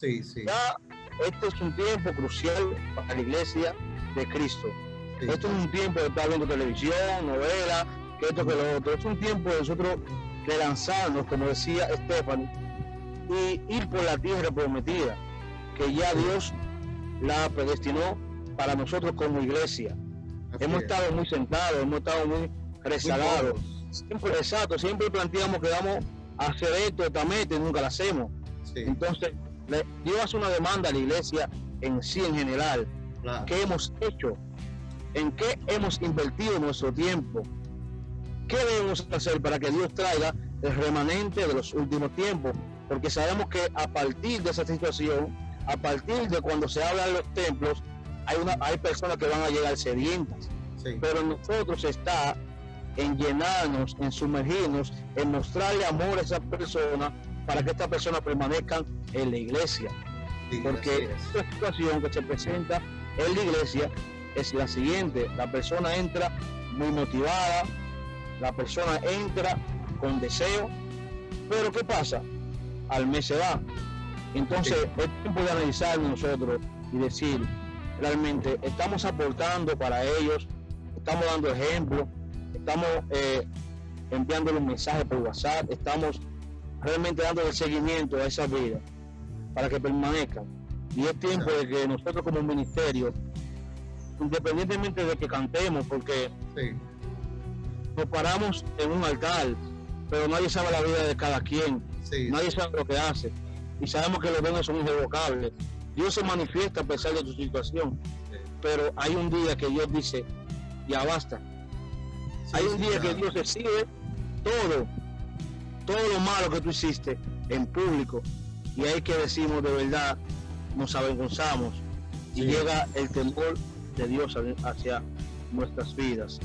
Sí, sí. Ya este es un tiempo crucial para la iglesia de Cristo. sí. Esto es un tiempo de estar viendo televisión, novela, que esto, que lo otro. Es un tiempo de nosotros relanzarnos, como decía Stephanie, y ir por la tierra prometida, que ya Dios la predestinó para nosotros como iglesia. Así hemos es. estado muy sentados, hemos estado muy rezagados. Siempre, exacto, siempre planteamos que vamos a hacer esto, esta meta, y nunca lo hacemos. Sí, Entonces, le- Dios hace una demanda a la iglesia en sí, en general. claro. ¿Qué hemos hecho? ¿En qué hemos invertido nuestro tiempo? ¿Qué debemos hacer para que Dios traiga el remanente de los últimos tiempos? Porque sabemos que a partir de esa situación, a partir de cuando se habla de los templos, hay, una, hay personas que van a llegar sedientas. Sí, Pero nosotros está en llenarnos, en sumergirnos, en mostrarle amor a esa persona para que esta persona permanezcan en la iglesia sí, porque esta situación que se presenta en la iglesia es la siguiente, la persona entra muy motivada, la persona entra con deseo, pero ¿qué pasa? Al mes se va. Entonces Sí. es tiempo de analizar nosotros y decir, realmente estamos aportando para ellos, estamos dando ejemplo, estamos eh, enviándole un mensaje por WhatsApp, estamos realmente dándole seguimiento a esa vida para que permanezcan. Y es tiempo de que nosotros como ministerio, independientemente de que cantemos, porque Sí, nos paramos en un altar, pero nadie sabe la vida de cada quien, sí, nadie sabe lo que hace, y sabemos que los dones son irrevocables. Dios se manifiesta a pesar de tu situación, sí. pero hay un día que Dios dice, ya basta. Hay un día que. Dios recibe todo, todo lo malo que tú hiciste en público, y hay que decimos de verdad, nos avergonzamos, y Sí. llega el temor de Dios hacia nuestras vidas.